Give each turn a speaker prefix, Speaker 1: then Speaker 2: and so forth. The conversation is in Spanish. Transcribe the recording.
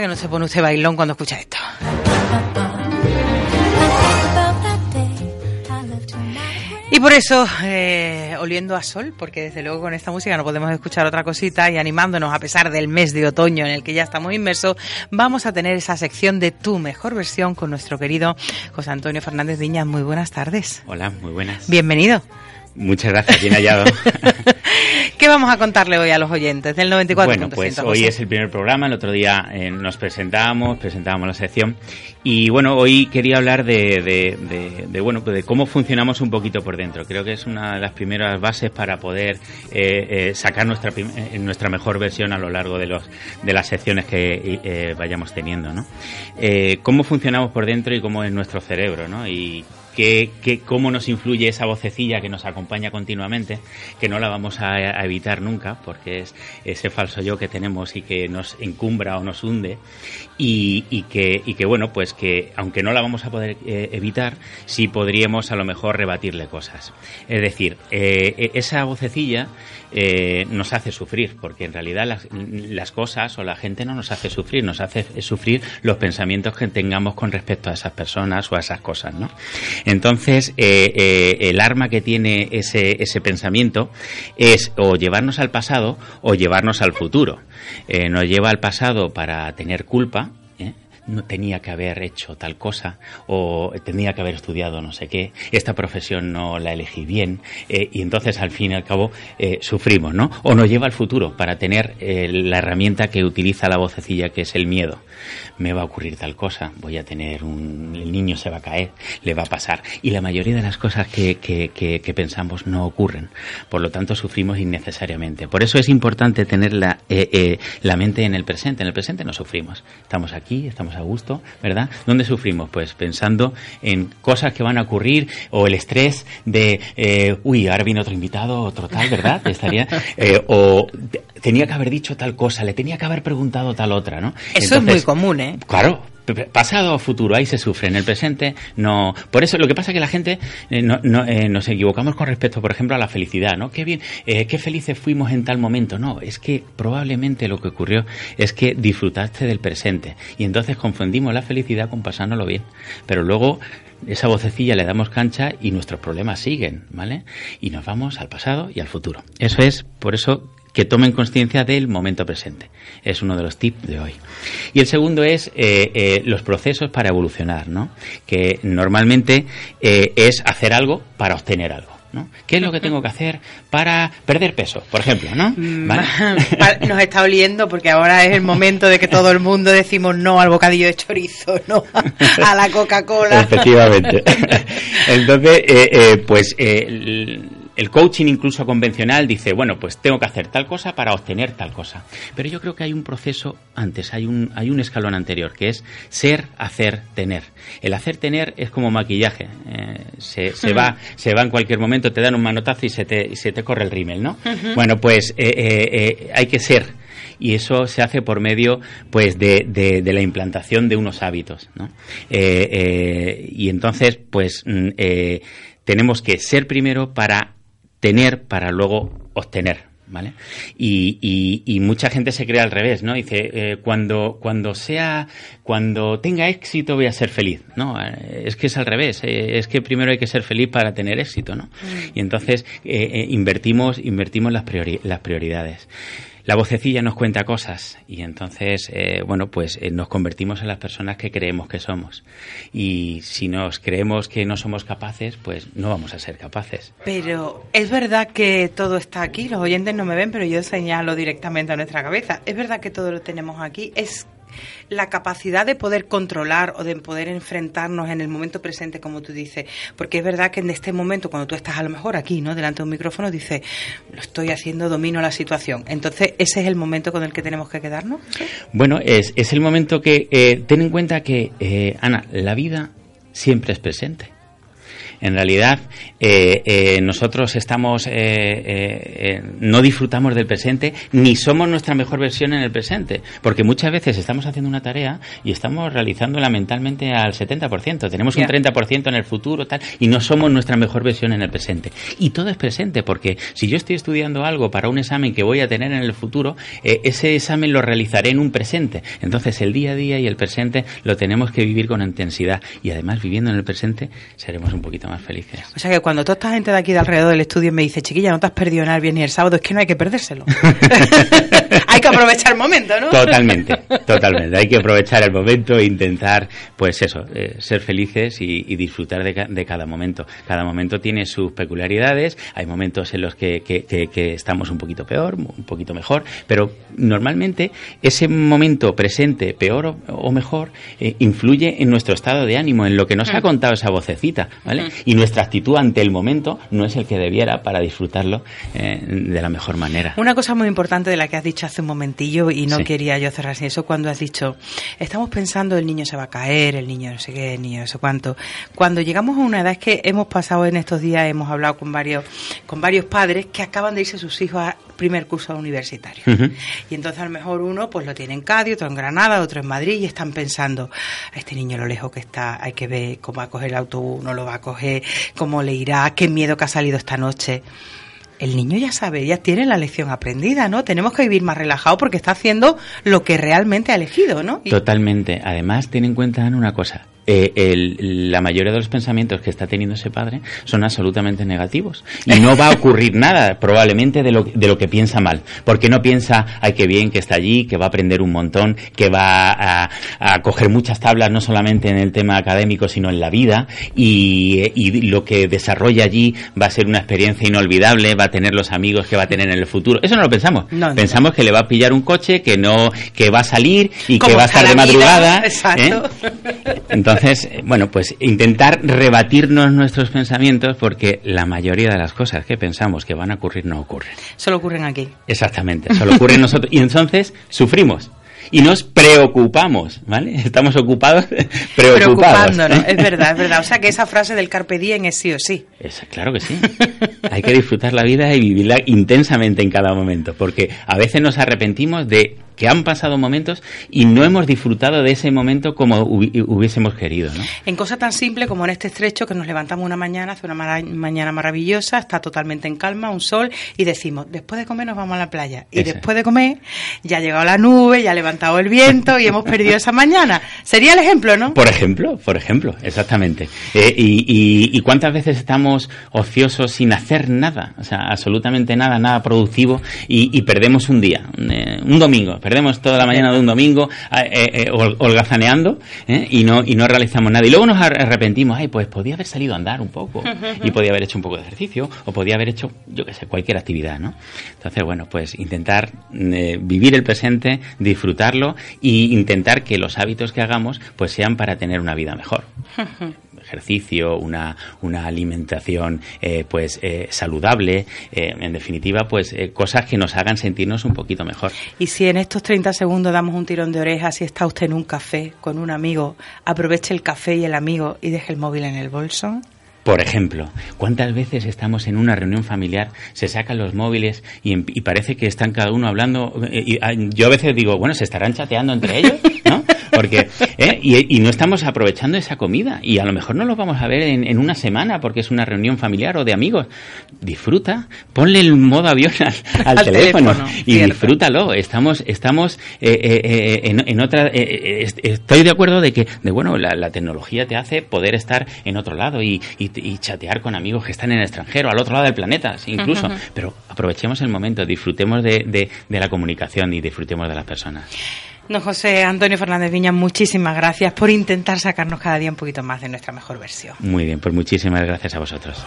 Speaker 1: que no se pone usted bailón cuando escucha esto. Y por eso, eh, oliendo a sol, porque desde luego con esta música no podemos escuchar otra cosita y animándonos a pesar del mes de otoño en el que ya estamos inmersos, vamos a tener esa sección de tu mejor versión con nuestro querido José Antonio Fernández Viñas. Muy buenas tardes.
Speaker 2: Hola, muy buenas.
Speaker 1: Bienvenido.
Speaker 2: Muchas gracias, bien hallado.
Speaker 1: ¿Qué vamos a contarle hoy a los oyentes del 94.100?
Speaker 2: Bueno, pues hoy es el primer programa, el otro día eh, nos presentábamos, presentábamos la sección y bueno, hoy quería hablar de, de, de, bueno, pues de cómo funcionamos un poquito por dentro. Creo que es una de las primeras bases para poder eh, eh, sacar nuestra, nuestra mejor versión a lo largo de, los, de las secciones que vayamos teniendo, ¿no? cómo funcionamos por dentro y cómo es nuestro cerebro, ¿no? Y que, cómo nos influye esa vocecilla que nos acompaña continuamente, que no la vamos a, evitar nunca, porque es ese falso yo que tenemos y que nos encumbra o nos hunde, y, que, bueno, pues que aunque no la vamos a poder eh, evitar, sí podríamos a lo mejor rebatirle cosas. Es decir, eh, e, esa vocecilla eh, nos hace sufrir, porque en realidad las, las, cosas o la gente no nos hace sufrir, nos hace sufrir los pensamientos que tengamos con respecto a esas personas o a esas cosas, ¿no? Entonces, eh, eh, el arma que tiene ese, ese pensamiento es o llevarnos al pasado o llevarnos al futuro. nos lleva al pasado para tener culpa, no tenía que haber hecho tal cosa o tenía que haber estudiado no sé qué, esta profesión no la elegí bien eh, y entonces al fin y al cabo eh, sufrimos, ¿no? O nos lleva al futuro para tener eh, la herramienta que utiliza la vocecilla que es el miedo. Me va a ocurrir tal cosa, voy a tener un... el niño se va a caer, le va a pasar. Y la mayoría de las cosas que, que, que, que pensamos no ocurren. Por lo tanto sufrimos innecesariamente. Por eso es importante tener la, la mente en el presente. En el presente no sufrimos. Estamos aquí, estamos a gusto, ¿verdad? ¿Dónde sufrimos? Pues pensando en cosas que van a ocurrir o el estrés de, eh, uy, ahora viene otro invitado, otro tal, ¿verdad? Estaría, eh, o tenía que haber dicho tal cosa, le tenía que haber preguntado tal otra, ¿no?
Speaker 1: Eso es muy común, ¿eh?
Speaker 2: Claro, pasado o futuro, ahí se sufre. En el presente no. Por eso lo que pasa es que la gente eh, no, eh, nos equivocamos con respecto, por ejemplo, a la felicidad, ¿no? Qué bien, eh, qué felices fuimos en tal momento. No, es que probablemente lo que ocurrió es que disfrutaste del presente y entonces confundimos la felicidad con pasárnoslo bien. Pero luego esa vocecilla le damos cancha y nuestros problemas siguen, ¿vale? Y nos vamos al pasado y al futuro. Eso es, por eso que tomen conciencia del momento presente. Es uno de los tips de hoy. Y el segundo es eh, eh, los procesos para evolucionar, ¿no? Que normalmente eh, es hacer algo para obtener algo. ¿no? ¿Qué es lo que tengo que hacer para perder peso, por ejemplo, ¿no?
Speaker 1: Mm, nos está oliendo porque ahora es el momento de que todo el mundo decimos no al bocadillo de chorizo, no a la Coca-Cola.
Speaker 2: Efectivamente. Entonces, pues el coaching incluso convencional dice, bueno, pues tengo que hacer tal cosa para obtener tal cosa. Pero yo creo que hay un proceso antes, hay un, hay un escalón anterior, que es ser, hacer, tener. El hacer tener es como maquillaje. Eh, se, se, va, se va en cualquier momento, te dan un manotazo y se te, se te corre el rímel, ¿no? Bueno, pues eh, eh, hay que ser y eso se hace por medio pues de, de, la implantación de unos hábitos ¿no? y entonces pues mm, tenemos que ser primero para tener para luego obtener. ¿Vale? Y, y, mucha gente se cree al revés, ¿no? Dice, eh, cuando, cuando sea, cuando tenga éxito voy a ser feliz. No, eh, es que es al revés, eh, es que primero hay que ser feliz para tener éxito, ¿no? Mm. Y entonces invertimos, invertimos las, las prioridades la vocecilla nos cuenta cosas y entonces, eh, bueno, pues eh, nos convertimos en las personas que creemos que somos. Y si nos creemos que no somos capaces, pues no vamos a ser capaces.
Speaker 1: Pero es verdad que todo está aquí, los oyentes no me ven, pero yo señalo directamente a nuestra cabeza. Es verdad que todo lo tenemos aquí. Es la capacidad de poder controlar o de poder enfrentarnos en el momento presente, como tú dices. Porque es verdad que en este momento, cuando tú estás a lo mejor aquí, ¿no? Delante de un micrófono, dices, lo estoy haciendo, domino la situación. Entonces, ¿ese es el momento con el que tenemos que quedarnos?
Speaker 2: Bueno, es, es el momento que, eh, ten en cuenta que, eh, Ana, la vida siempre es presente. En realidad, eh, eh, nosotros estamos, eh, no disfrutamos del presente, ni somos nuestra mejor versión en el presente, porque muchas veces estamos haciendo una tarea y estamos realizándola mentalmente al 70%, tenemos un 30% en el futuro, tal, y no somos nuestra mejor versión en el presente. Y todo es presente, porque si yo estoy estudiando algo para un examen que voy a tener en el futuro, ese examen lo realizaré en un presente. Entonces, el día a día y el presente lo tenemos que vivir con intensidad, y además viviendo en el presente seremos un poquito más felices.
Speaker 1: O sea que cuando toda esta gente de aquí de alrededor del estudio me dice, chiquilla, no te has perdido nada el viernes y el sábado, es que no hay que perdérselo. hay que aprovechar el momento, ¿no?
Speaker 2: Totalmente, totalmente. Hay que aprovechar el momento e intentar, pues eso, eh, ser felices y, disfrutar de, cada momento. Cada momento tiene sus peculiaridades, hay momentos en los que, estamos un poquito peor, un poquito mejor, pero normalmente ese momento presente, peor o, mejor, eh, influye en nuestro estado de ánimo, en lo que nos ha mm. contado esa vocecita. Y nuestra actitud ante el momento no es el que debiera para disfrutarlo eh, de la mejor manera.
Speaker 1: Una cosa muy importante de la que has dicho hace un momentillo y no quería yo cerrar sin eso, cuando has dicho, estamos pensando el niño se va a caer, el niño no sé qué, el niño no sé cuánto. Cuando llegamos a una edad es que hemos pasado en estos días, hemos hablado con varios, con varios padres que acaban de irse sus hijos a primer curso universitario. Y entonces a lo mejor uno pues lo tiene en Cádiz, otro en Granada, otro en Madrid y están pensando, a este niño lo lejos que está, hay que ver cómo va a coger el autobús, no lo va a coger, cómo le irá, qué miedo que ha salido esta noche el niño ya sabe, ya tiene la lección aprendida, ¿no? Tenemos que vivir más relajado porque está haciendo lo que realmente ha elegido, ¿no?
Speaker 2: Totalmente. Además, ten en cuenta una cosa. Eh, la mayoría de los pensamientos que está teniendo ese padre son absolutamente negativos. Y no va a ocurrir nada, probablemente, de lo, de lo que piensa mal. Porque no piensa, ay, qué bien que está allí, que va a aprender un montón, que va a, a coger muchas tablas, no solamente en el tema académico, sino en la vida. Y, y, lo que desarrolla allí va a ser una experiencia inolvidable, va a tener los amigos que va a tener en el futuro. Eso no lo pensamos. pensamos que le va a pillar un coche, que no, que va a salir y que va a estar de madrugada.
Speaker 1: Exacto.
Speaker 2: ¿eh? Entonces, eh, bueno, pues intentar rebatirnos nuestros pensamientos porque la mayoría de las cosas que pensamos que van a ocurrir no ocurren.
Speaker 1: Solo ocurren aquí.
Speaker 2: Exactamente, solo ocurren nosotros. Y entonces sufrimos y nos preocupamos, ¿vale? Estamos ocupados, preocupados.
Speaker 1: Preocupándonos, es verdad, es verdad. O sea que esa frase del carpe diem es sí o sí.
Speaker 2: Es, claro que sí. Hay que disfrutar la vida y vivirla intensamente en cada momento, porque a veces nos arrepentimos de que han pasado momentos y no hemos disfrutado de ese momento como hubiésemos querido. ¿no?
Speaker 1: En cosas tan simples como en este estrecho que nos levantamos una mañana, hace una mañana maravillosa, está totalmente en calma, un sol, y decimos, después de comer nos vamos a la playa. Y después de comer ya ha llegado la nube, ya ha levantado el viento y hemos perdido esa mañana. Sería el ejemplo, ¿no?
Speaker 2: Por ejemplo, por ejemplo, exactamente. Eh, y, cuántas veces estamos ociosos sin hacer nada, o sea, absolutamente nada, nada productivo, y, perdemos un día, un, eh, un domingo, perdemos toda la mañana de un domingo eh, eh, eh holgazaneando ¿eh? y no y no realizamos nada. Y luego nos arrepentimos, ay, pues podía haber salido a andar un poco y podía haber hecho un poco de ejercicio o podía haber hecho, yo qué sé, cualquier actividad, ¿no? Entonces, bueno, pues intentar vivir el presente, disfrutarlo e intentar que los hábitos que hagamos pues sean para tener una vida mejor ejercicio, una, una alimentación eh, pues eh, saludable, eh, en definitiva, pues cosas que nos hagan sentirnos un poquito mejor.
Speaker 1: Y si en estos 30 segundos damos un tirón de orejas, si está usted en un café con un amigo, aproveche el café y el amigo y deje el móvil en el bolso.
Speaker 2: Por ejemplo, ¿cuántas veces estamos en una reunión familiar, se sacan los móviles y, y parece que están cada uno hablando? Y, ah, yo a veces digo, bueno, ¿se estarán chateando entre ellos? ¿No? Porque, ¿eh? y, no estamos aprovechando esa comida. Y a lo mejor no lo vamos a ver en, una semana porque es una reunión familiar o de amigos. Disfruta, ponle el modo avión al, teléfono, y disfrútalo. Estamos, estamos eh, eh, en, otra. estoy de acuerdo de que, de bueno, la, tecnología te hace poder estar en otro lado y, chatear con amigos que están en el extranjero, al otro lado del planeta, incluso. Pero aprovechemos el momento, disfrutemos de la comunicación y disfrutemos de las personas.
Speaker 1: Don José Antonio Fernández Viña, muchísimas gracias por intentar sacarnos cada día un poquito más de nuestra mejor versión.
Speaker 2: Muy bien, pues muchísimas gracias a vosotros.